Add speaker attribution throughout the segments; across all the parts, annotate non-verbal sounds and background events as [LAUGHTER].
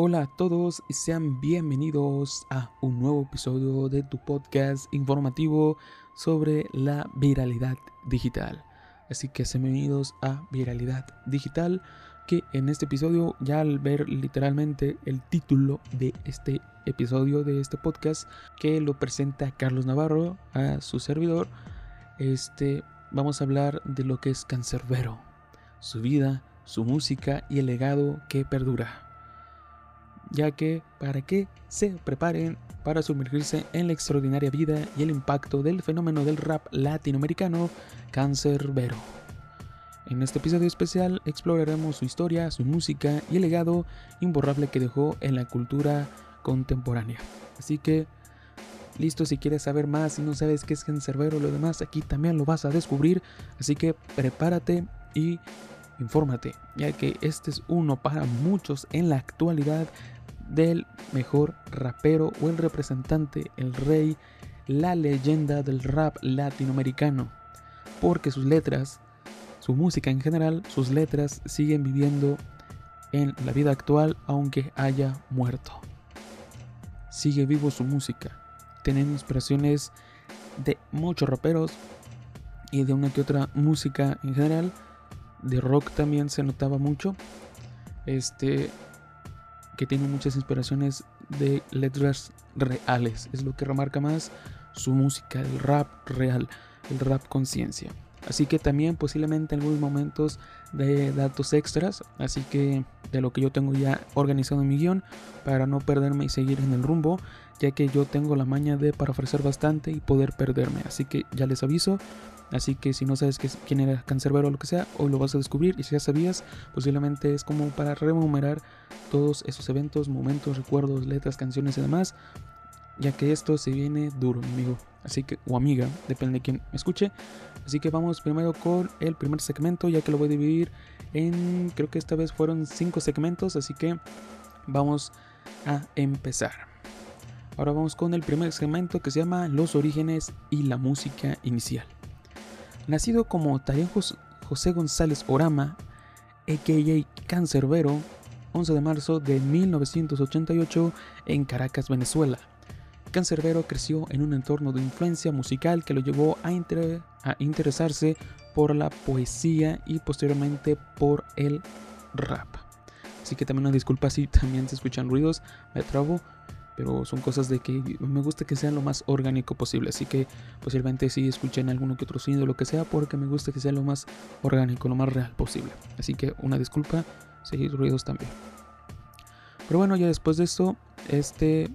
Speaker 1: Hola a todos y sean bienvenidos a un nuevo episodio de tu podcast informativo sobre la viralidad digital. Así que sean bienvenidos a Viralidad Digital, que en este episodio, ya al ver literalmente el título de este episodio de este podcast, que lo presenta Carlos Navarro a su servidor, este, vamos a hablar de lo que es Cancerbero, su vida, su música y el legado que perdura ya que para que se preparen para sumergirse en la extraordinaria vida y el impacto del fenómeno del rap latinoamericano, Cancerbero. En este episodio especial exploraremos su historia, su música y el legado imborrable que dejó en la cultura contemporánea. Así que, listo, si quieres saber más y no sabes qué es Cancerbero o lo demás, aquí también lo vas a descubrir. Así que prepárate y infórmate, ya que este es uno para muchos en la actualidad del mejor rapero o el representante, el rey, la leyenda del rap latinoamericano. Porque sus letras, su música en general, sus letras siguen viviendo en la vida actual aunque haya muerto. Sigue vivo su música, teniendo inspiraciones de muchos raperos y de una que otra música en general. De rock también se notaba mucho. Este, que tiene muchas inspiraciones de letras reales. Es lo que remarca más su música, el rap real, el rap conciencia. Así que también posiblemente en algunos momentos de datos extras, así que de lo que yo tengo ya organizado en mi guion para no perderme y seguir en el rumbo, ya que yo tengo la maña de para ofrecer bastante y poder perderme. Así que ya les aviso, Así que si no sabes quién era Cancerbero o lo que sea, hoy lo vas a descubrir. Y si ya sabías, posiblemente es como para rememorar todos esos eventos, momentos, recuerdos, letras, canciones y demás. Ya que esto se viene duro, amigo. Así que, o amiga, depende de quién me escuche. Así que vamos primero con el primer segmento, ya que lo voy a dividir en, creo que esta vez fueron cinco segmentos. Así que vamos a empezar. Ahora vamos con el primer segmento que se llama Los orígenes y la música inicial. Nacido como Tarian José González Orama, a.k.a. Cancerbero, 11 de marzo de 1988 en Caracas, Venezuela. Cancerbero creció en un entorno de influencia musical que lo llevó a, interesarse por la poesía y posteriormente por el rap. Así que también una disculpa si también se escuchan ruidos, me trabo, pero son cosas de que me gusta que sean lo más orgánico posible. Así que posiblemente sí escuchen alguno que otro sonido, lo que sea, porque me gusta que sea lo más orgánico, lo más real posible. Así que una disculpa, seguir ruidos también. Pero bueno, ya después de esto, este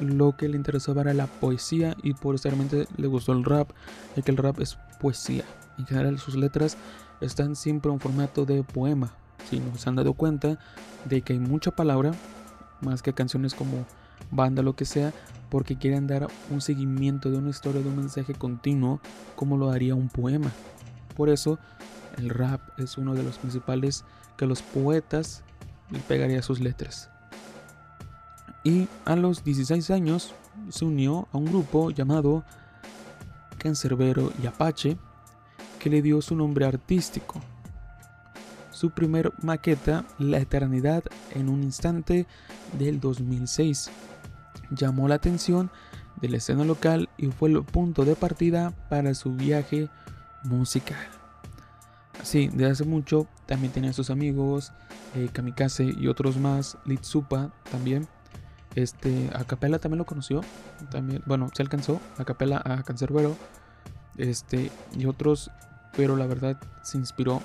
Speaker 1: lo que le interesaba era la poesía y posteriormente le gustó el rap, ya que el rap es poesía. En general sus letras están siempre en formato de poema. Si nos han dado cuenta de que hay mucha palabra, más que canciones como banda, lo que sea, porque quieren dar un seguimiento de una historia, de un mensaje continuo, como lo haría un poema. Por eso, el rap es uno de los principales que los poetas le pegaría a sus letras. Y a los 16 años se unió a un grupo llamado Cancerbero y Apache, que le dio su nombre artístico. Su primer maqueta, La Eternidad en un instante, del 2006 llamó la atención de la escena local y fue el punto de partida para su viaje musical. Así, de hace mucho también tenía sus amigos, eh, Kamikaze y otros más, Litsupa también. Este, a Capella también lo conoció, también, bueno, se alcanzó a Capella a Cancerbero, este, y otros, pero la verdad se inspiró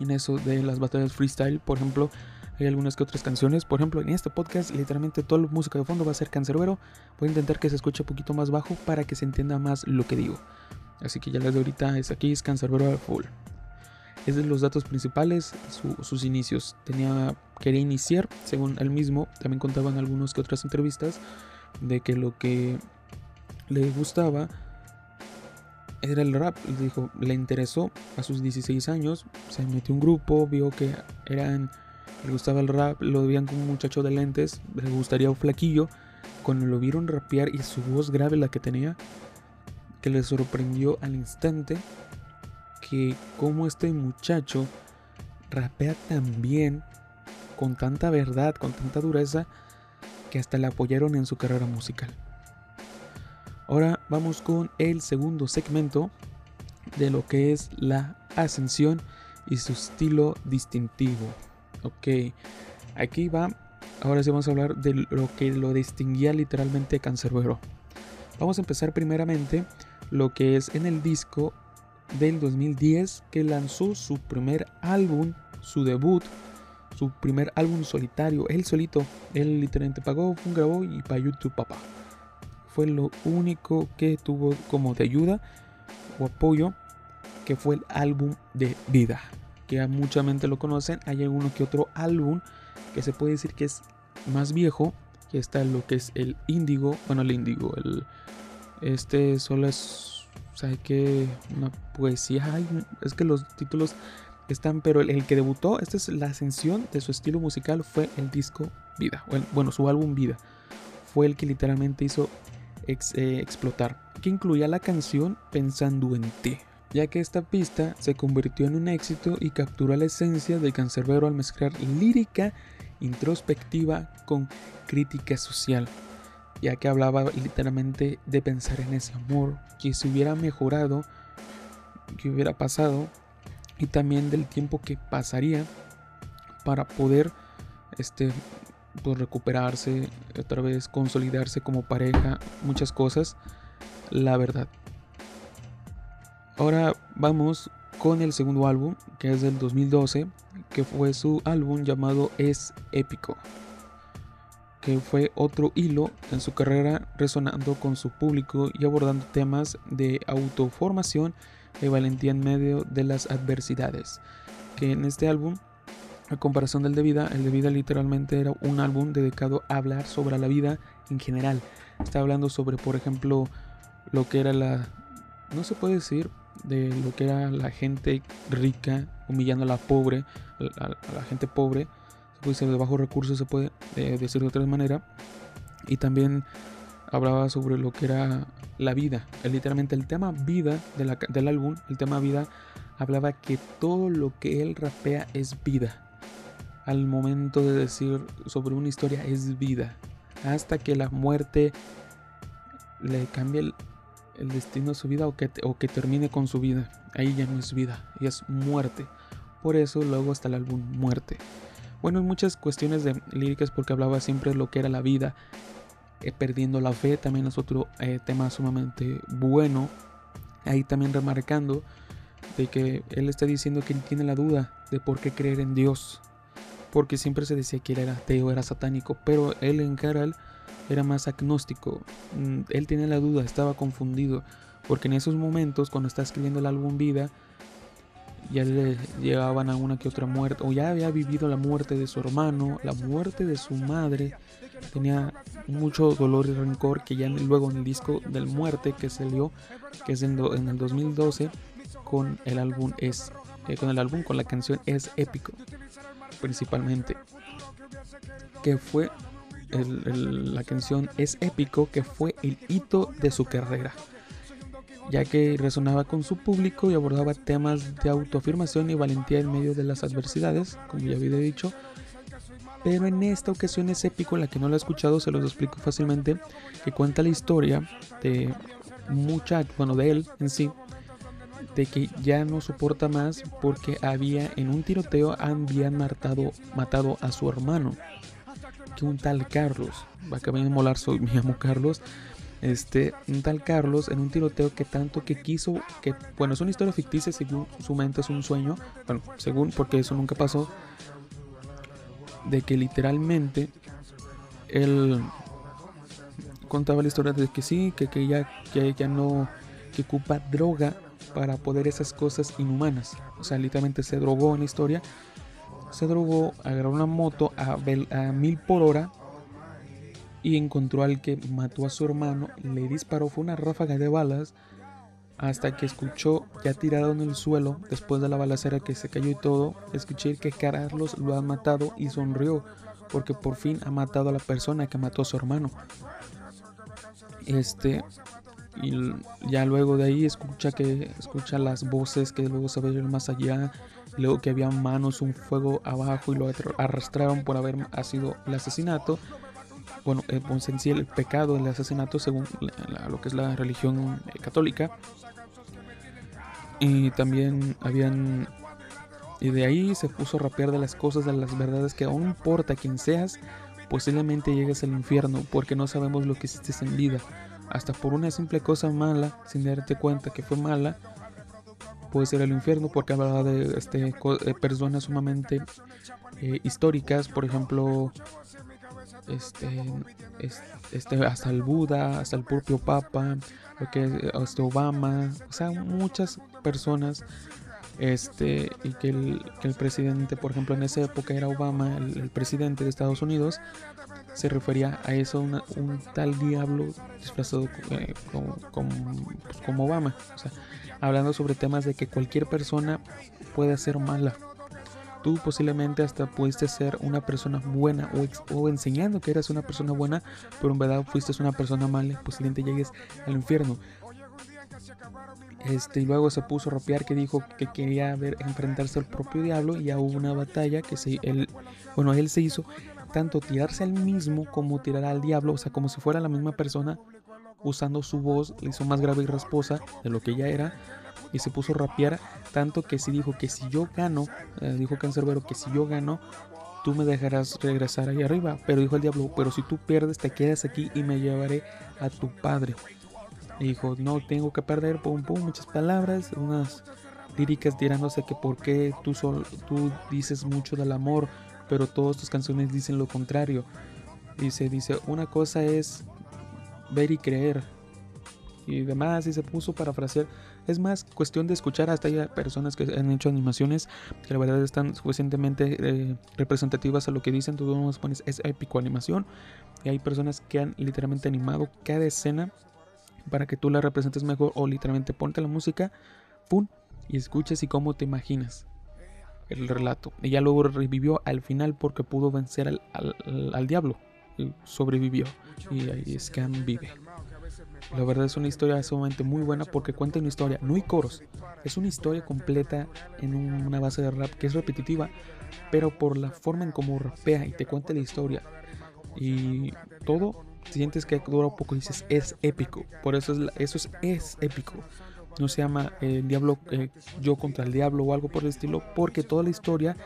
Speaker 1: en eso de las batallas freestyle, por ejemplo, hay algunas que otras canciones. Por ejemplo, en este podcast, literalmente toda la música de fondo va a ser cancerbero. Voy a intentar que se escuche un poquito más bajo para que se entienda más lo que digo. Así que ya les de ahorita es aquí, es cancerbero full. Es de los datos principales, sus inicios. Tenía, quería iniciar, según él mismo, también contaban algunas que otras entrevistas, de que lo que le gustaba era el rap. Dijo, le interesó a sus 16 años, se metió un grupo, vio que eran le gustaba el rap, lo veían como un muchacho de lentes, le gustaría un flaquillo. Cuando lo vieron rapear y su voz grave la que tenía, que le sorprendió al instante que como este muchacho rapea tan bien con tanta verdad, con tanta dureza, que hasta le apoyaron en su carrera musical. Ahora vamos con el segundo segmento de lo que es la ascensión y su estilo distintivo. Ok, aquí va. Ahora sí vamos a hablar de lo que lo distinguía literalmente Cancerbero. Vamos a empezar primeramente lo que es en el disco del 2010 que lanzó su primer álbum, su debut, su primer álbum solitario, él solito, él literalmente pagó, grabó y para YouTube papá. Fue lo único que tuvo como de ayuda o apoyo, que fue el álbum de vida, que a mucha gente lo conocen, hay uno que otro álbum que se puede decir que es más viejo, que está lo que es el índigo, bueno el índigo, el este solo es, ¿sabe qué? Una poesía, es que los títulos están, pero el, que debutó, esta es la ascensión de su estilo musical, fue el disco Vida, bueno, su álbum Vida, fue el que literalmente hizo eh, explotar, que incluía la canción Pensando en ti, ya que esta pista se convirtió en un éxito y capturó la esencia del cancerbero al mezclar lírica introspectiva con crítica social ya que hablaba literalmente de pensar en ese amor que se hubiera mejorado, que hubiera pasado, y también del tiempo que pasaría para poder este, pues, recuperarse, otra vez consolidarse como pareja, muchas cosas, la verdad. Ahora vamos con el segundo álbum, que es del 2012, que fue su álbum llamado Es Épico que fue otro hilo en su carrera resonando con su público y abordando temas de autoformación y valentía en medio de las adversidades. Que en este álbum, a comparación del de vida, el de vida literalmente era un álbum dedicado a hablar sobre la vida en general. Está hablando sobre, por ejemplo, lo que era la... No se puede decir de lo que era la gente rica humillando a la pobre, a la gente pobre pues de bajos recursos se puede eh, decir de otra manera. Y también hablaba sobre lo que era la vida. Literalmente el tema vida del álbum, el tema vida, hablaba que todo lo que él rapea es vida. Al momento de decir sobre una historia es vida. Hasta que la muerte le cambie el, destino de su vida o que, o que termine con su vida. Ahí ya no es vida, y es muerte. Por eso luego está el álbum Muerte. Bueno, en muchas cuestiones de líricas porque hablaba siempre de lo que era la vida, eh, perdiendo la fe, también es otro eh, tema sumamente bueno. Ahí también remarcando de que él está diciendo que tiene la duda de por qué creer en Dios, porque siempre se decía que él era ateo, era satánico, pero él en Caral era más agnóstico. Mm, él tiene la duda, estaba confundido, porque en esos momentos, cuando está escribiendo el álbum Vida, ya le llegaban a una que otra muerte, o ya había vivido la muerte de su hermano, la muerte de su madre, tenía mucho dolor y rencor que ya luego en el disco del muerte que salió, que es en, el 2012, con el álbum es, eh, con el álbum, con la canción es épico, principalmente, que fue la canción es épico, que fue el hito de su carrera ya que resonaba con su público y abordaba temas de autoafirmación y valentía en medio de las adversidades, como ya había dicho. Pero en esta ocasión es épico, la que no lo ha escuchado se los explico fácilmente, que cuenta la historia de mucha, bueno, de él en sí, de que ya no soporta más porque había en un tiroteo habían matado, matado a su hermano, que un tal Carlos, va a de molar, soy, me llamo Carlos, este, un tal Carlos en un tiroteo que tanto que quiso, que bueno, es una historia ficticia, según su mente es un sueño, bueno, según, porque eso nunca pasó, de que literalmente él contaba la historia de que sí, que, que ya, que ya no, que ocupa droga para poder esas cosas inhumanas. O sea, literalmente se drogó en la historia. Se drogó, agarró una moto a, a mil por hora y encontró al que mató a su hermano, le disparó, fue una ráfaga de balas, hasta que escuchó ya tirado en el suelo, después de la balacera que se cayó y todo, escuché que Carlos lo ha matado y sonrió, porque por fin ha matado a la persona que mató a su hermano. Este, y ya luego de ahí escucha que escucha las voces que luego se ven más allá luego que había manos, un fuego abajo y lo arrastraron por haber sido el asesinato. Bueno, eh, pues en sí el pecado del asesinato según lo que es la religión eh, católica. Y también habían... Y de ahí se puso a rapear de las cosas, de las verdades que aún importa quién seas, posiblemente llegues al infierno porque no sabemos lo que hiciste en vida. Hasta por una simple cosa mala, sin darte cuenta que fue mala, puede ser el infierno porque hablaba de este, eh, personas sumamente históricas, por ejemplo, este, este, hasta el Buda, hasta el propio Papa, lo que hasta Obama, o sea, muchas personas este y que el, presidente por ejemplo en esa época era Obama el, presidente de Estados Unidos se refería a eso un tal diablo disfrazado eh, como, pues, como, Obama o sea hablando sobre temas de que cualquier persona puede ser mala. Tú posiblemente hasta pudiste ser una persona buena o, enseñando que eras una persona buena, pero en verdad fuiste una persona mala, posiblemente llegues al infierno. Este, y luego se puso a rapear que dijo que quería ver enfrentarse al propio diablo y ya hubo una batalla que se, él, bueno, él se hizo tanto tirarse al mismo como tirar al diablo, o sea, como si fuera la misma persona, usando su voz, le hizo más grave y rasposa de lo que ya era, y se puso a rapear tanto que si dijo que si yo gano, eh, dijo Cancerbero que si yo gano, tú me dejarás regresar ahí arriba. Pero dijo el diablo, pero si tú pierdes, te quedas aquí y me llevaré a tu padre. Y dijo, no tengo que perder, pum, pum, muchas palabras, unas líricas tirándose que por qué tú, tú dices mucho del amor, pero todas tus canciones dicen lo contrario. Dice, dice, una cosa es ver y creer. Y demás, y se puso para frasear. Es más cuestión de escuchar. Hasta hay personas que han hecho animaciones que la verdad están suficientemente eh, representativas a lo que dicen. Tú nos pones es épico animación. Y hay personas que han literalmente animado cada escena para que tú la representes mejor. O literalmente ponte la música, pum, y escuches y cómo te imaginas el relato. Ella luego revivió al final porque pudo vencer al, al diablo sobrevivió y ahí Scam vive. La verdad es una historia sumamente muy buena porque cuenta una historia, no hay coros, es una historia completa en una base de rap que es repetitiva, pero por la forma en cómo rapea y te cuenta la historia y todo, sientes que dura un poco y dices es épico, por eso es, eso es, es épico. No se llama eh, diablo, eh, yo contra el diablo o algo por el estilo, porque toda la historia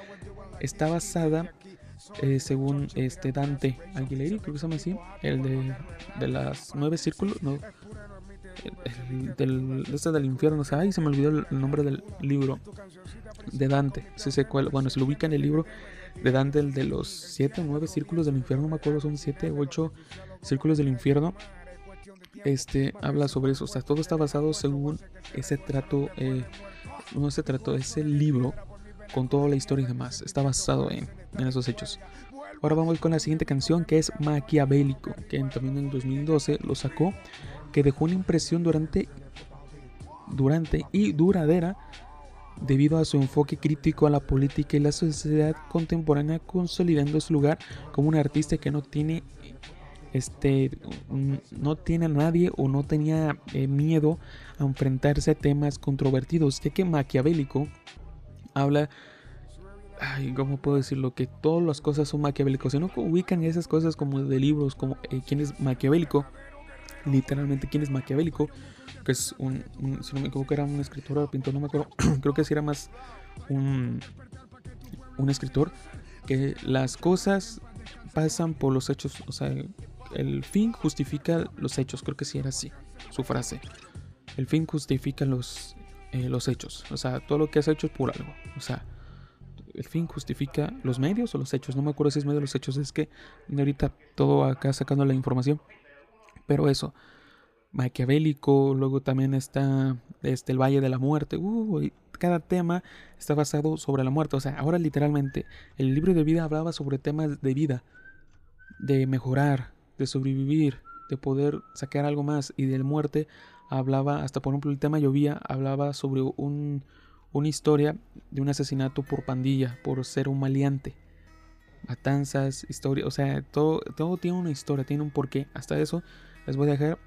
Speaker 1: está basada eh, según este Dante Aguilera, creo que se llama así, el de, de las nueve círculos, no, el, del, este del infierno, o sea, ay, se me olvidó el, nombre del libro de Dante, se bueno, se lo ubica en el libro de Dante, el de los siete o nueve círculos del infierno, no me acuerdo, son siete o ocho círculos del infierno, este habla sobre eso, o sea, todo está basado según ese trato, eh, no ese trato, ese libro con toda la historia y demás. Está basado en, esos hechos. Ahora vamos con la siguiente canción que es Maquiavélico, que también en 2012 lo sacó, que dejó una impresión durante, durante y duradera debido a su enfoque crítico a la política y la sociedad contemporánea, consolidando su lugar como un artista que no tiene este no tiene a nadie o no tenía eh, miedo a enfrentarse a temas controvertidos, ya que Maquiavélico habla, ay, ¿cómo puedo decirlo? Que todas las cosas son maquiavélicos. Si no ubican esas cosas como de libros, como eh, quién es maquiavélico, literalmente quién es maquiavélico, que es un, si no me equivoco, era un escritor o pintor, no me acuerdo, [CLEARS THROAT] creo que sí era más un, un escritor, que las cosas pasan por los hechos, o sea, el fin justifica los hechos, creo que sí era así, su frase. El fin justifica los, eh, los hechos. O sea, todo lo que has hecho es por algo. O sea, el fin justifica los medios o los hechos. No me acuerdo si es medio los hechos. Es que ahorita todo acá sacando la información. Pero eso, maquiavélico. Luego también está este, el Valle de la Muerte. Uh, cada tema está basado sobre la muerte. O sea, ahora literalmente el libro de vida hablaba sobre temas de vida. De mejorar, de sobrevivir, de poder sacar algo más. Y de muerte hablaba, hasta por ejemplo el tema llovía, hablaba sobre un, una historia de un asesinato por pandilla, por ser un maleante. Matanzas, historia, o sea, todo, todo tiene una historia, tiene un porqué. Hasta eso les voy a dejar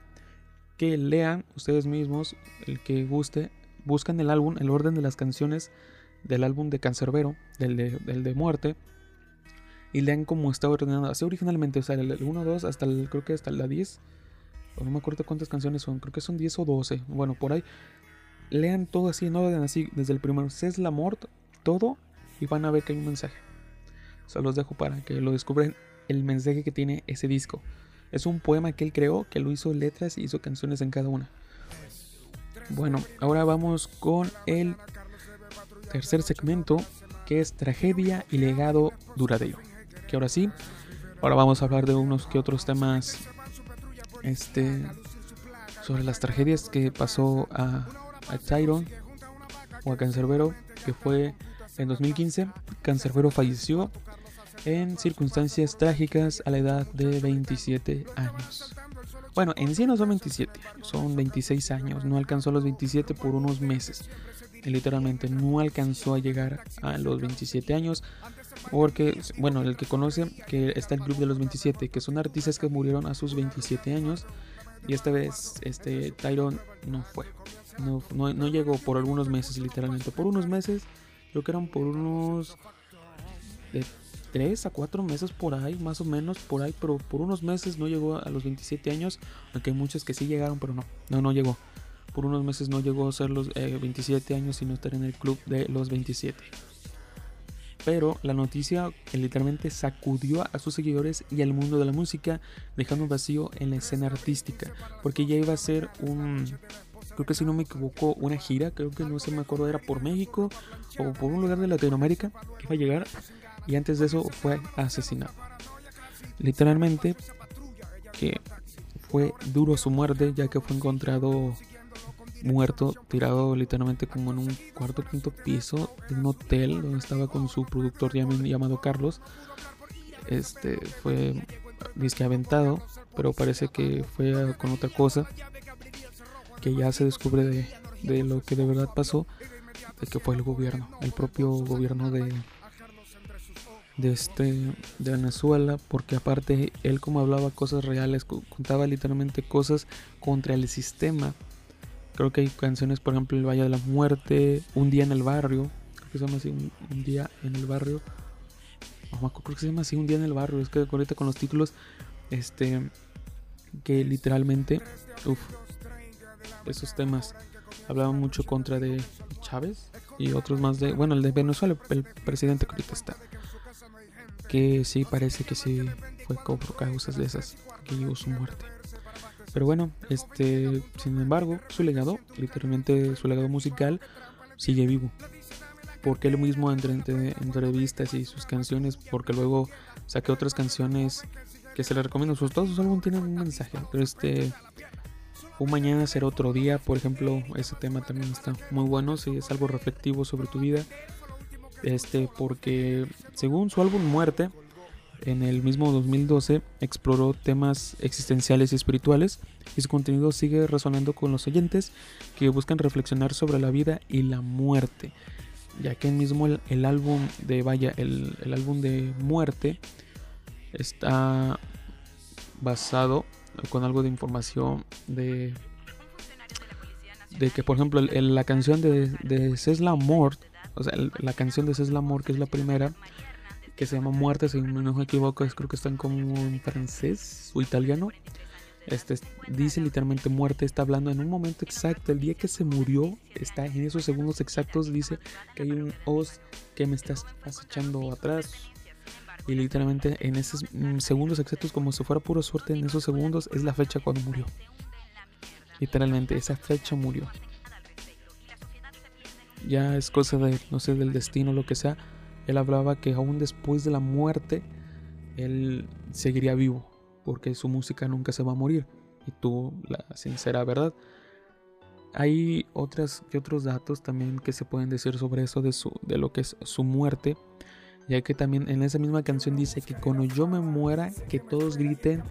Speaker 1: que lean ustedes mismos, el que guste, buscan el álbum, el orden de las canciones del álbum de Cancerbero, del de, del de Muerte, y lean cómo está ordenado. Así originalmente, o sea, el 1, 2, hasta el, creo que hasta la 10. No me acuerdo cuántas canciones son, creo que son 10 o 12. Bueno, por ahí. Lean todo así en orden, así, desde el primero. Es la mort, todo, y van a ver que hay un mensaje. Se los dejo para que lo descubran el mensaje que tiene ese disco. Es un poema que él creó, que lo hizo letras y hizo canciones en cada una. Bueno, ahora vamos con el tercer segmento, que es tragedia y legado duradero que ahora sí. Ahora vamos a hablar de unos que otros temas este, sobre las tragedias que pasó a, a Tyron o a Cancerbero, que fue en 2015. Cancerbero falleció en circunstancias trágicas a la edad de 27 años. Bueno, en sí no son 27 son 26 años. No alcanzó los 27 por unos meses. Literalmente no alcanzó a llegar a los 27 años. Porque, bueno, el que conoce que está el Club de los 27, que son artistas que murieron a sus 27 años. Y esta vez, este, Tyron no fue. No, no, llegó por algunos meses, literalmente. Por unos meses, creo que eran por unos... De 3 a 4 meses por ahí, más o menos, por ahí, pero por unos meses no llegó a los 27 años, aunque hay muchos que sí llegaron, pero no, no, no llegó. Por unos meses no llegó a ser los 27 eh, años, sino estar en el club de los 27. Pero la noticia literalmente sacudió a sus seguidores y al mundo de la música, dejando vacío en la escena artística, porque ya iba a ser un, creo que si no me equivoco, una gira, creo que no se me acuerdo, era por México o por un lugar de Latinoamérica que iba a llegar, y antes de eso fue asesinado. Literalmente, que fue duro su muerte, ya que fue encontrado muerto, tirado literalmente como en un cuarto quinto piso de un hotel donde estaba con su productor llamado Carlos. Este fue disque aventado, pero parece que fue con otra cosa que ya se descubre de, de lo que de verdad pasó, de que fue el gobierno, el propio gobierno de de este de Venezuela porque aparte él como hablaba cosas reales contaba literalmente cosas contra el sistema Creo que hay canciones, por ejemplo, El Valle de la Muerte, Un Día en el Barrio, creo que se llama así, Un, Día en el Barrio. Creo que se llama así, Un Día en el Barrio. Es que ahorita con los títulos, este, que literalmente, uff, esos temas hablaban mucho contra de Chávez y otros más de, bueno, el de Venezuela, el presidente que ahorita está. Que sí, parece que sí fue por causas de esas que llegó su muerte. Pero bueno, este, sin embargo, su legado, literalmente su legado musical, sigue vivo. Porque él mismo entre, entre entrevistas y sus canciones, porque luego saqué otras canciones que se le recomiendo. Sus, todos sus álbumes tienen un mensaje. Pero este, un mañana será otro día, por ejemplo, ese tema también está muy bueno. Si es algo reflectivo sobre tu vida. Este, porque según su álbum Muerte, en el mismo 2012 exploró temas existenciales y espirituales y su contenido sigue resonando con los oyentes que buscan reflexionar sobre la vida y la muerte, ya que el mismo el, álbum de Vaya, el, álbum de Muerte está basado con algo de información de de que por ejemplo la canción de, de Cesla Mort, o sea, la canción de Cesla Mort que es la primera que se llama Muerte, si no me equivoco, es, creo que están como en francés o italiano. Este dice literalmente muerte, está hablando en un momento exacto, el día que se murió, está en esos segundos exactos, dice que hay un os que me estás acechando atrás. Y literalmente en esos mm, segundos exactos, como si fuera pura suerte, en esos segundos es la fecha cuando murió. Literalmente, esa fecha murió. Ya es cosa de, no sé, del destino, lo que sea él hablaba que aún después de la muerte, él seguiría vivo, porque su música nunca se va a morir. Y tuvo la sincera verdad. Hay otras otros datos también que se pueden decir sobre eso de, su, de lo que es su muerte, ya que también en esa misma canción dice que cuando yo me muera, que todos griten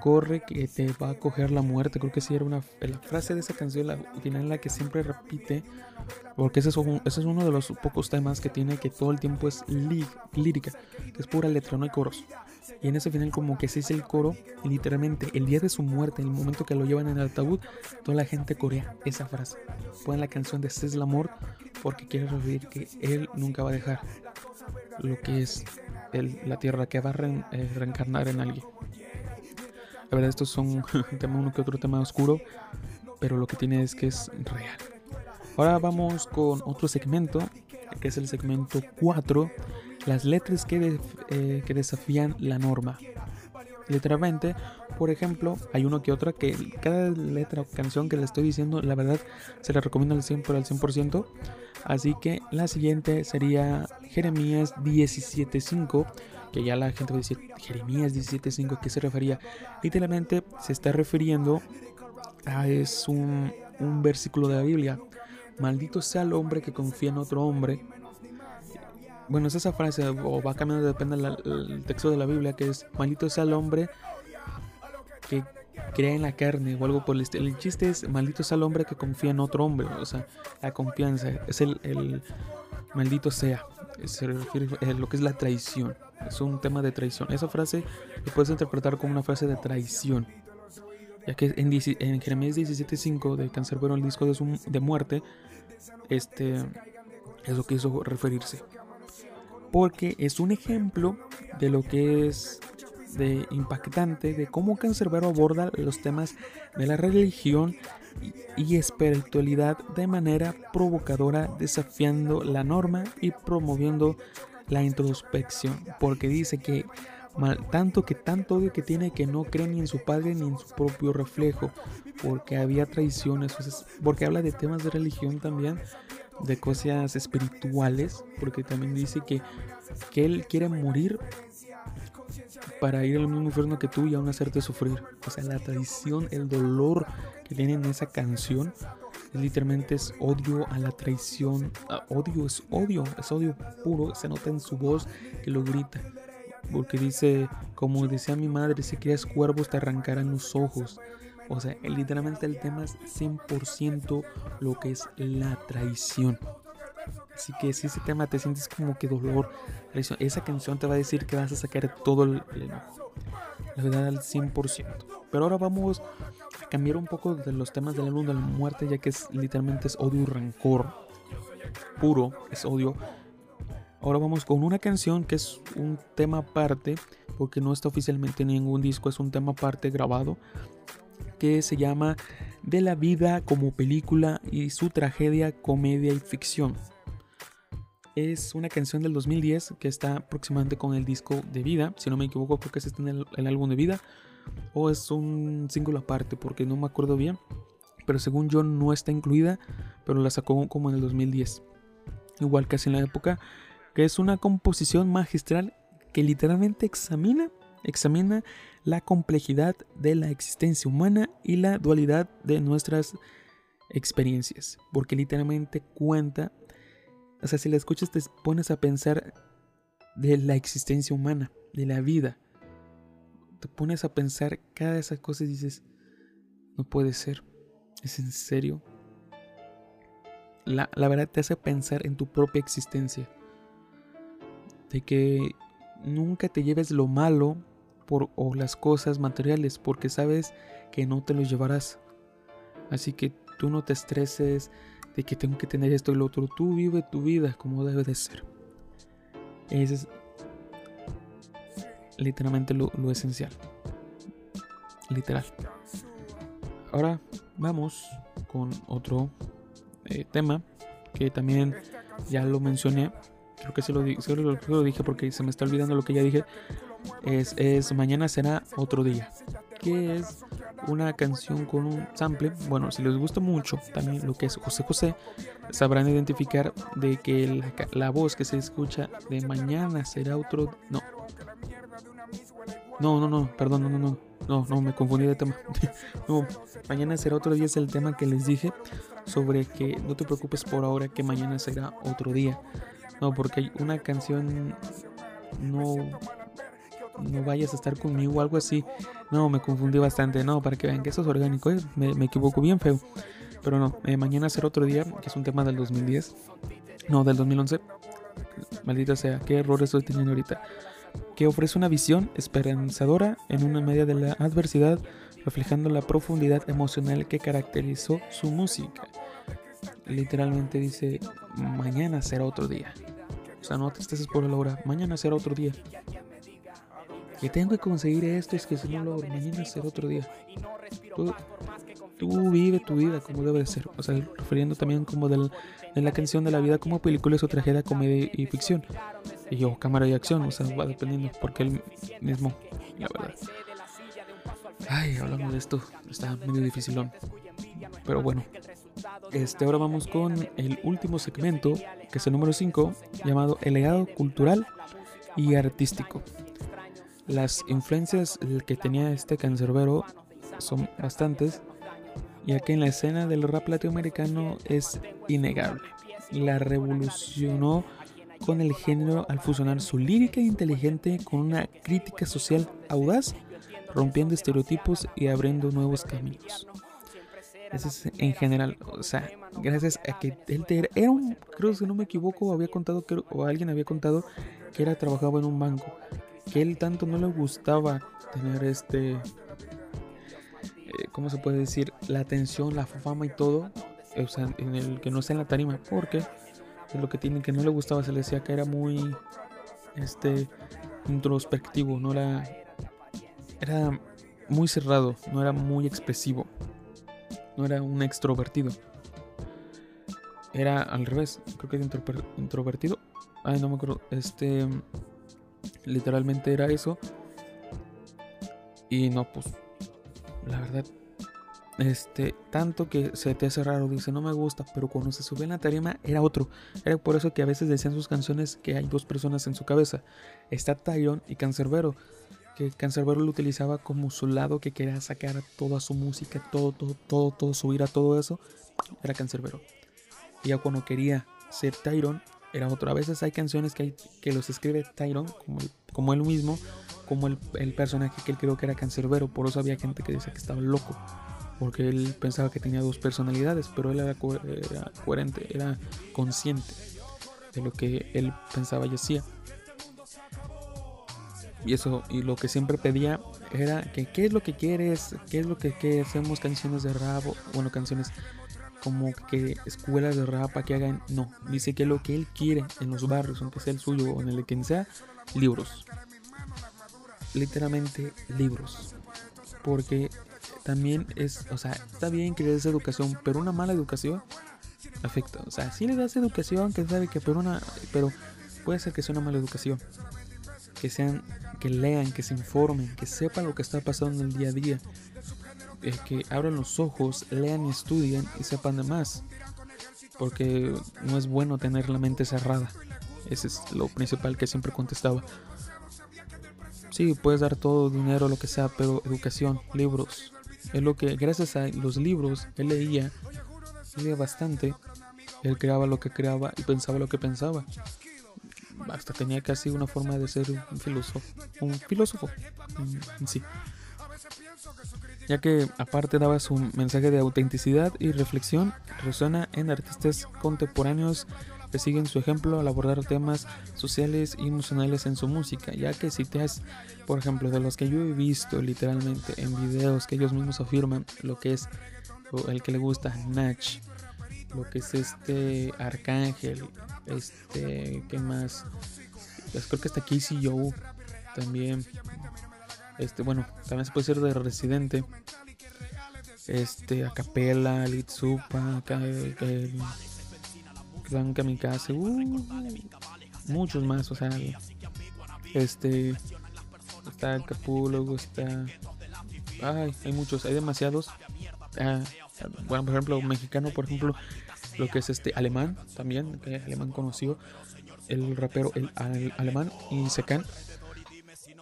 Speaker 1: corre que te va a coger la muerte. Creo que sí era una la frase de esa canción, la final la que siempre repite, porque ese es, uno de los pocos temas que tiene que todo el tiempo es lírica, es pura letra, no hay coros. Y en ese final como que se dice el coro, y literalmente el día de su muerte, en el momento que lo llevan en el ataúd, toda la gente corea esa frase. Ponen la canción de Cés Amor porque quiere referir que Él nunca va a dejar lo que es la tierra, que va a eh, reencarnar en alguien. La verdad, estos son [LAUGHS] un tema, uno que otro tema oscuro, pero lo que tiene es que es real. Ahora vamos con otro segmento, que es el segmento 4, las letras que, eh, que desafían la norma. Literalmente, por ejemplo, hay uno que otra que cada letra o canción que le estoy diciendo, la verdad, se la recomiendo al 100%, al 100%. Así que la siguiente sería Jeremías 17.5 que ya la gente va a decir, Jeremías 17.5, ¿a qué se refería? Literalmente se está refiriendo a es un, un versículo de la Biblia. Maldito sea el hombre que confía en otro hombre. Bueno, es esa frase, o va cambiando, depende del texto de la Biblia, que es, maldito sea el hombre que cree en la carne o algo por el estilo. El chiste es, maldito sea el hombre que confía en otro hombre. O sea, la confianza es el maldito sea. Se refiere a lo que es la traición. Es un tema de traición. Esa frase lo puedes interpretar como una frase de traición. Ya que en, en Jeremías 17.5 de Cancerbero, el disco de, su, de muerte, este es lo que hizo referirse. Porque es un ejemplo de lo que es de impactante de cómo Cancerbero aborda los temas de la religión y espiritualidad de manera provocadora, desafiando la norma y promoviendo la introspección, porque dice que tanto que tanto odio que tiene que no cree ni en su padre ni en su propio reflejo, porque había traiciones, porque habla de temas de religión también, de cosas espirituales, porque también dice que, que él quiere morir para ir al mismo infierno que tú y aún hacerte sufrir. O sea, la traición, el dolor que tiene en esa canción literalmente es odio a la traición. Ah, odio es odio, es odio puro. Se nota en su voz que lo grita. Porque dice, como decía mi madre, si quieres cuervos te arrancarán los ojos. O sea, literalmente el tema es 100% lo que es la traición. Así que si ese tema te sientes como que dolor, esa canción te va a decir que vas a sacar todo el, la verdad al 100%. Pero ahora vamos cambiar un poco de los temas del álbum de la muerte, ya que es literalmente es odio y rencor puro, es odio. Ahora vamos con una canción que es un tema aparte, porque no está oficialmente en ningún disco, es un tema aparte grabado, que se llama De la vida como película y su tragedia, comedia y ficción. Es una canción del 2010 que está aproximadamente con el disco de vida, si no me equivoco creo que es este en el álbum de vida o es un single aparte porque no me acuerdo bien, pero según yo no está incluida, pero la sacó como en el 2010. Igual casi en la época, que es una composición magistral que literalmente examina, examina la complejidad de la existencia humana y la dualidad de nuestras experiencias, porque literalmente cuenta, o sea, si la escuchas te pones a pensar de la existencia humana, de la vida, te pones a pensar cada de esas cosas y dices, no puede ser, es en serio. La, verdad te hace pensar en tu propia existencia. De que nunca te lleves lo malo o las cosas materiales porque sabes que no te los llevarás. Así que tú no te estreses de que tengo que tener esto y lo otro. Tú vive tu vida como debe de ser. Ese es literalmente lo, esencial. Literal. Ahora vamos con otro eh, tema que también ya lo mencioné. Creo que se lo, lo, dije porque se me está olvidando lo que ya dije. Es, es Mañana será otro día. Que es una canción con un sample. Bueno, si les gusta mucho también lo que es José José, sabrán identificar de que la, la voz que se escucha de Mañana será otro. No, no, no, no, perdón, no, no, no. No, no, me confundí de tema. [LAUGHS] no, mañana será otro día, es el tema que les dije sobre que no te preocupes por ahora que mañana será otro día. No, porque hay una canción no no vayas a estar conmigo o algo así. No, me confundí bastante. No, para que vean que eso es orgánico, ¿eh? me, me, equivoco bien feo. Pero no, eh, mañana será otro día, que es un tema del 2010. No, del 2011. Maldita sea, qué error estoy teniendo ahorita que ofrece una visión esperanzadora en una media de la adversidad, reflejando la profundidad emocional que caracterizó su música. literalmente dice, mañana será otro día. O sea, no te estés por la hora, mañana será otro día. Que tengo que conseguir esto, es que si no lo logro, mañana será otro día. Tú, tú, vive tu vida como debe de ser. O sea, refiriendo también como del, de la canción de la vida como película, o tragedia, comedia y ficción. Y yo, cámara y acción, o sea, va dependiendo, porque él mismo, la verdad. Ay, hablamos de esto, está medio dificilón. Pero bueno, este, ahora vamos con el último segmento, que es el número 5, llamado El legado cultural y artístico. Las influencias que tenía este cancerbero son bastantes, ya que en la escena del rap latinoamericano es innegable. La revolucionó con el género al fusionar su lírica inteligente con una crítica social audaz, rompiendo estereotipos y abriendo nuevos caminos. Eso es en general, o sea, gracias a que él era un, creo si no me equivoco, había contado o alguien había contado que era trabajaba en un banco, que él tanto no le gustaba tener este, eh, ¿cómo se puede decir? La atención, la fama y todo, o sea, en el que no sea en la tarima, porque es lo que tiene que no le gustaba, se le decía que era muy, este, introspectivo, no era, era muy cerrado, no era muy expresivo no era un extrovertido. Era al revés, creo que era introvertido. Ay, no me acuerdo. Este. Literalmente era eso. Y no, pues. La verdad. Este. Tanto que se te hace raro. Dice, no me gusta. Pero cuando se sube en la tarima era otro. Era por eso que a veces decían sus canciones que hay dos personas en su cabeza. Está Tyron y Cancerbero que Cancerbero lo utilizaba como su lado que quería sacar toda su música, todo, todo, todo, todo, subir a todo eso, era Cancerbero. Y ya cuando quería ser Tyron, era otro. A veces hay canciones que, hay, que los escribe Tyron, como, como él mismo, como el, el, personaje que él creo que era Cancerbero. Por eso había gente que decía que estaba loco, porque él pensaba que tenía dos personalidades, pero él era, era coherente, era consciente de lo que él pensaba y hacía. Y eso, y lo que siempre pedía era que qué es lo que quieres, qué es lo que, que hacemos canciones de rap, bueno, canciones como que escuelas de rap para que hagan, no, dice que lo que él quiere en los barrios, aunque sea el suyo o en el de quien sea, libros. Literalmente libros. Porque también es, o sea, está bien que le des educación, pero una mala educación afecta. O sea, si le das educación, que sabe que pero una, pero puede ser que sea una mala educación que sean, que lean, que se informen, que sepan lo que está pasando en el día a día, que abran los ojos, lean y estudien y sepan de más, porque no es bueno tener la mente cerrada. Ese es lo principal que siempre contestaba. Sí, puedes dar todo dinero, lo que sea, pero educación, libros. Es lo que, gracias a los libros, él leía, leía bastante. Él creaba lo que creaba y pensaba lo que pensaba hasta tenía casi una forma de ser un filósofo, un filósofo en sí. Ya que aparte daba su mensaje de autenticidad y reflexión, resuena en artistas contemporáneos que siguen su ejemplo al abordar temas sociales y emocionales en su música, ya que si te por ejemplo, de los que yo he visto literalmente en videos que ellos mismos afirman lo que es el que le gusta Natch, lo que es este Arcángel, este, ¿qué más? Pues creo que está Casey Joe también. Este, bueno, también se puede ser de Residente. Este, Acapella, Litsupa, Clan Kamikaze, uh, muchos más, o sea, este, está el Capúlogo, está, ay, hay muchos, hay demasiados. Ah, bueno, por ejemplo, mexicano, por ejemplo, lo que es este alemán también, que alemán conocido, el rapero el, alemán y Secan.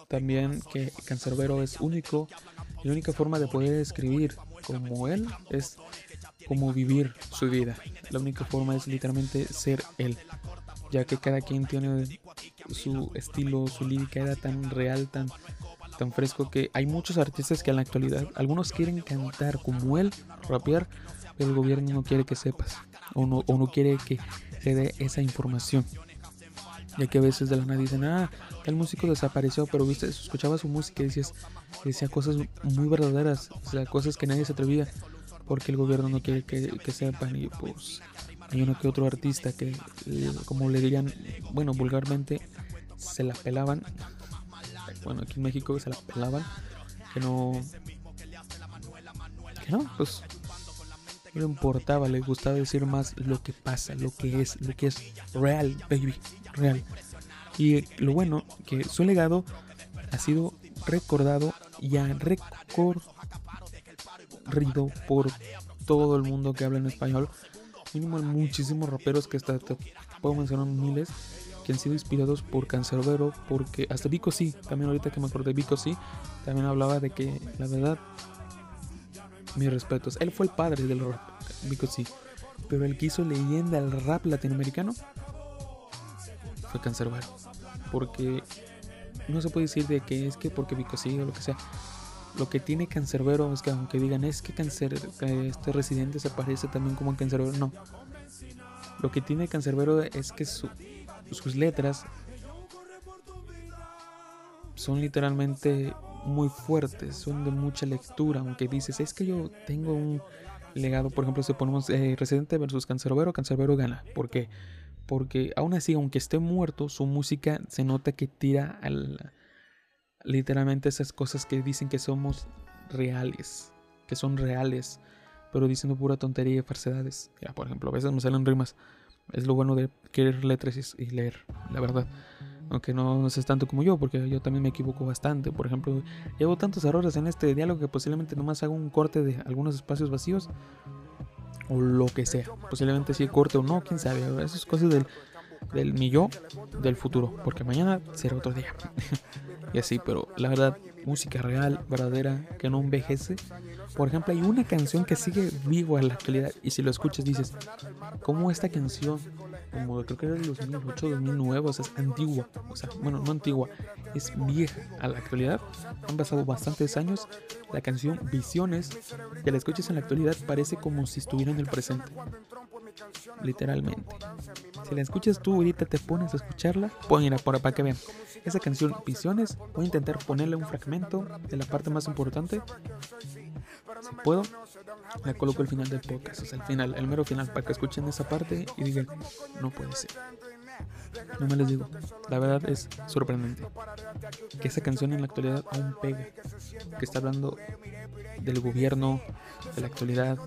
Speaker 1: También que Cancerbero es único. La única forma de poder escribir como él es como vivir su vida. La única forma es literalmente ser él. Ya que cada quien tiene su estilo, su lírica era tan real, tan, tan fresco que hay muchos artistas que en la actualidad, algunos quieren cantar como él, rapear, pero el gobierno no quiere que sepas o no, o no quiere que se dé esa información. Ya que a veces de la nada dicen, ah, el músico desapareció, pero viste, escuchaba su música y decías, decía cosas muy verdaderas, cosas que nadie se atrevía, porque el gobierno no quiere que, sepan y pues hay uno que otro artista que, eh, como le dirían, bueno, vulgarmente, se la pelaban. [LAUGHS] Bueno, aquí en México se la pelaban. Que no. Que no, pues. No importaba, le gustaba decir más lo que pasa, lo que es, lo que es real, baby, real. Y lo bueno, que su legado ha sido recordado y ha recorrido por todo el mundo que habla en español. Mínimo muchísimos raperos que hasta te puedo mencionar miles que han sido inspirados por Cancerbero, porque hasta Vico sí, también ahorita que me acordé, Vico sí, también hablaba de que la verdad, mis respetos, él fue el padre del rap, Vico sí, pero el que hizo leyenda al rap latinoamericano fue Cancerbero, porque no se puede decir de que es que porque Vico sí o lo que sea, lo que tiene Cancerbero es que aunque digan es que Cancer, este residente se parece también como a Cancerbero, no. Lo que tiene Cancerbero es que su, sus letras son literalmente muy fuertes, son de mucha lectura, aunque dices, es que yo tengo un legado, por ejemplo, si ponemos eh, Residente versus Cancerbero, Cancerbero gana. ¿Por qué? Porque aún así, aunque esté muerto, su música se nota que tira al, literalmente esas cosas que dicen que somos reales, que son reales, pero diciendo pura tontería y falsedades. Ya, por ejemplo, a veces me salen rimas es lo bueno de querer letras y leer, la verdad. Aunque no, no tanto como yo, porque yo también me equivoco bastante. Por ejemplo, llevo tantos errores en este diálogo que posiblemente nomás hago un corte de algunos espacios vacíos. O lo que sea. Posiblemente si corte o no, quién sabe. Esas cosas del, del mi yo del futuro. Porque mañana será otro día. [LAUGHS] y así, pero la verdad, música real, verdadera, que no envejece. Por ejemplo, hay una canción que sigue vivo en la actualidad y si lo escuchas dices, ¿cómo esta canción? Como creo que era de 2008, 2009, o sea, es antigua. O sea, bueno, no antigua, es vieja a la actualidad. Han pasado bastantes años. La canción Visiones, que la escuchas en la actualidad, parece como si estuviera en el presente. Literalmente. Si la escuchas tú ahorita te pones a escucharla, ponla por para que vean. Esa canción Visiones, voy a intentar ponerle un fragmento de la parte más importante. Si puedo, la coloco al final del podcast, o sea, al final, el mero final, para que escuchen esa parte y digan, no puede ser. No me les digo, la verdad es sorprendente que esa canción en la actualidad aún pega, que está hablando del gobierno, de la actualidad,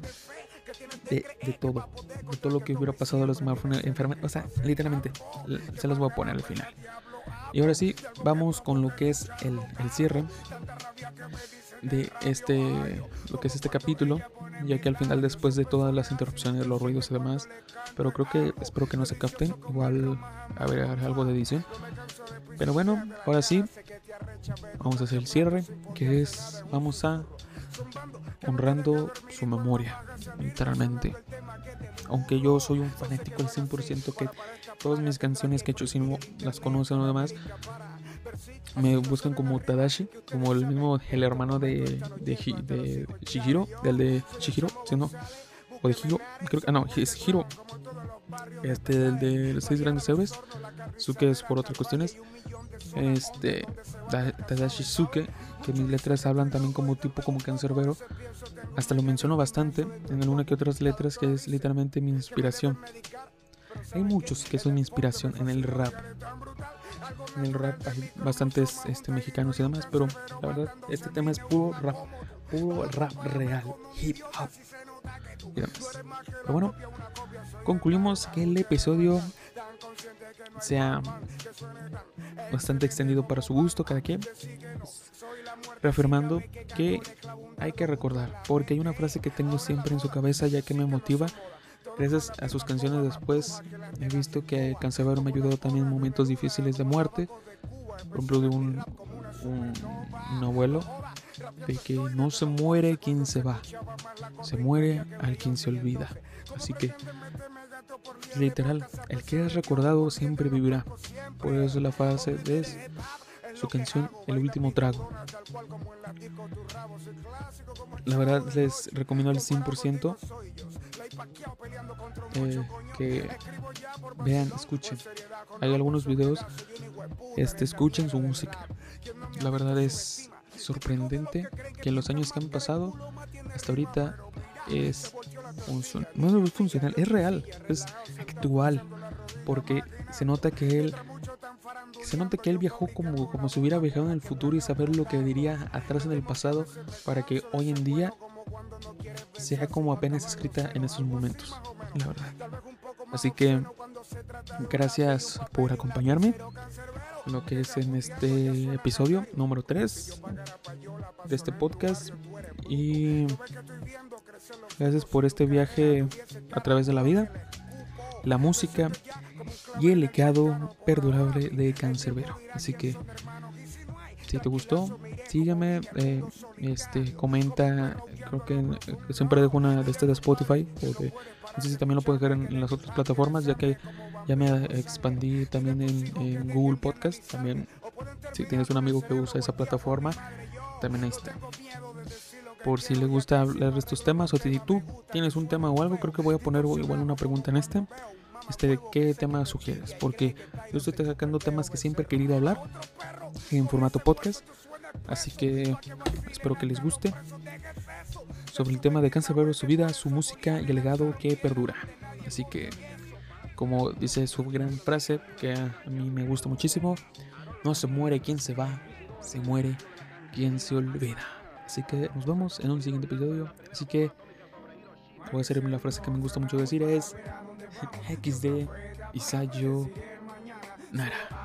Speaker 1: de, todo, de todo lo que hubiera pasado a los enfermos, o sea, literalmente, se los voy a poner al final. Y ahora sí, vamos con lo que es el, el cierre de este, lo que es este capítulo, ya que al final después de todas las interrupciones, los ruidos y demás, pero creo que espero que no se capten, igual haber algo de edición. Pero bueno, ahora sí, vamos a hacer el cierre, que es, vamos a honrando su memoria, literalmente. Aunque yo soy un fanático al 100% que todas mis canciones que he hecho, si no las conocen o demás, me buscan como Tadashi, como el mismo, el hermano de, de, Shihiro, del de Shihiro, si no, o de Hiro, creo que, ah no, es Hiro, este, del de los seis grandes héroes, Suke es por otras cuestiones, este, Tadashi Suke, que mis letras hablan también como tipo como cancerbero, hasta lo menciono bastante en alguna que otras letras que es literalmente mi inspiración. Hay muchos que son mi inspiración en el rap. En el rap hay bastantes este, mexicanos y demás, pero la verdad, este tema es puro rap, puro rap real, hip hop. Y demás. Pero bueno, concluimos que el episodio sea bastante extendido para su gusto, cada quien. Reafirmando que hay que recordar, porque hay una frase que tengo siempre en su cabeza ya que me motiva Gracias a sus canciones después he visto que Cancerbero me ha ayudado también en momentos difíciles de muerte. Por ejemplo, de un, un, abuelo, de que no se muere quien se va, se muere al quien se olvida. Así que, literal, el que es recordado siempre vivirá. Por eso la frase de su canción El último trago. La verdad les recomiendo al 100% eh, que vean, escuchen. Hay algunos videos, este, escuchen su música. La verdad es sorprendente que en los años que han pasado, hasta ahorita es no es funcional, es real, es actual, porque se nota que él se nota que él viajó como, como si hubiera viajado en el futuro y saber lo que diría atrás en el pasado para que hoy en día sea como apenas escrita en esos momentos, la verdad. Así que gracias por acompañarme lo que es en este episodio número 3 de este podcast y gracias por este viaje a través de la vida, la música y el legado perdurable de Cancerbero. Así que si te gustó, sígueme, eh, este, comenta, creo que siempre dejo una de estas de Spotify, no sé si también lo puedes ver en, las otras plataformas, ya que ya me expandí también en, Google Podcast, también si tienes un amigo que usa esa plataforma, también ahí está. Por si le gusta hablar de estos temas o si tú tienes un tema o algo, creo que voy a poner igual una pregunta en este este, qué tema sugieres, porque yo estoy sacando temas que siempre he querido hablar en formato podcast, así que espero que les guste sobre el tema de Cáncer su vida, su música y el legado que perdura. Así que, como dice su gran frase, que a mí me gusta muchísimo, no se muere quien se va, se muere quien se olvida. Así que nos vemos en un siguiente episodio. Así que voy a hacer la frase que me gusta mucho decir es XD y Sayo Nara.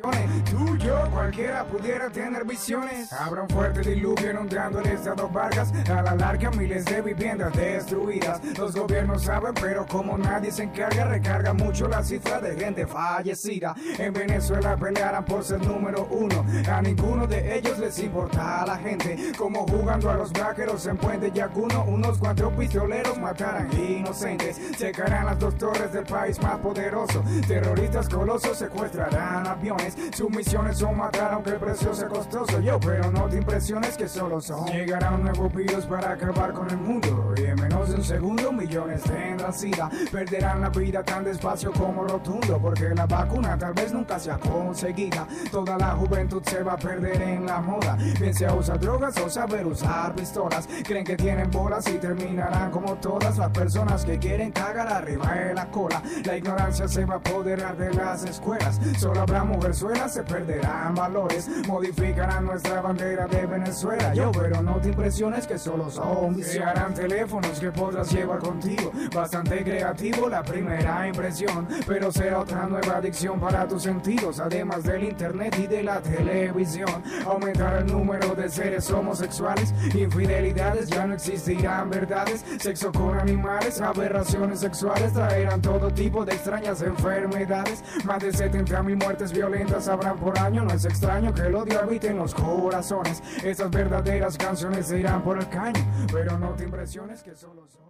Speaker 2: Tú, yo, cualquiera pudiera tener visiones. Habrá un fuerte diluvio inundando el estado Vargas. A la larga, miles de viviendas destruidas. Los gobiernos saben, pero como nadie se encarga, recarga mucho la cifra de gente fallecida. En Venezuela pelearán por ser número uno. A ninguno de ellos les importa a la gente. Como jugando a los vaqueros en Puente Yacuno, unos cuatro pistoleros matarán inocentes. Secarán las dos torres del país más poderoso. Terroristas colosos secuestrarán aviones. Sus misiones son matar aunque el precio sea costoso. Yo, pero no te impresiones que solo son. Llegará un nuevo virus para acabar con el mundo. Y en menos de un segundo millones tendrán sida. Perderán la vida tan despacio como rotundo. Porque la vacuna tal vez nunca sea conseguida. Toda la juventud se va a perder en la moda. Bien sea usar drogas o saber usar pistolas. Creen que tienen bolas y terminarán como todas las personas que quieren cagar arriba de la cola. La ignorancia se va a apoderar de las escuelas. Solo habrá mujeres Venezuela se perderán valores, modificarán nuestra bandera de Venezuela. Yo, pero no te impresiones que solo son Crearán teléfonos que podrás llevar contigo. Bastante creativo la primera impresión, pero será otra nueva adicción para tus sentidos, además del internet y de la televisión. Aumentará el número de seres homosexuales, infidelidades, ya no existirán verdades, sexo con animales, aberraciones sexuales, traerán todo tipo de extrañas enfermedades, más de 70 mil muertes violentas habrán por año. No es extraño que el odio habite en los corazones. Esas verdaderas canciones se irán por el caño. Pero no te impresiones que solo son.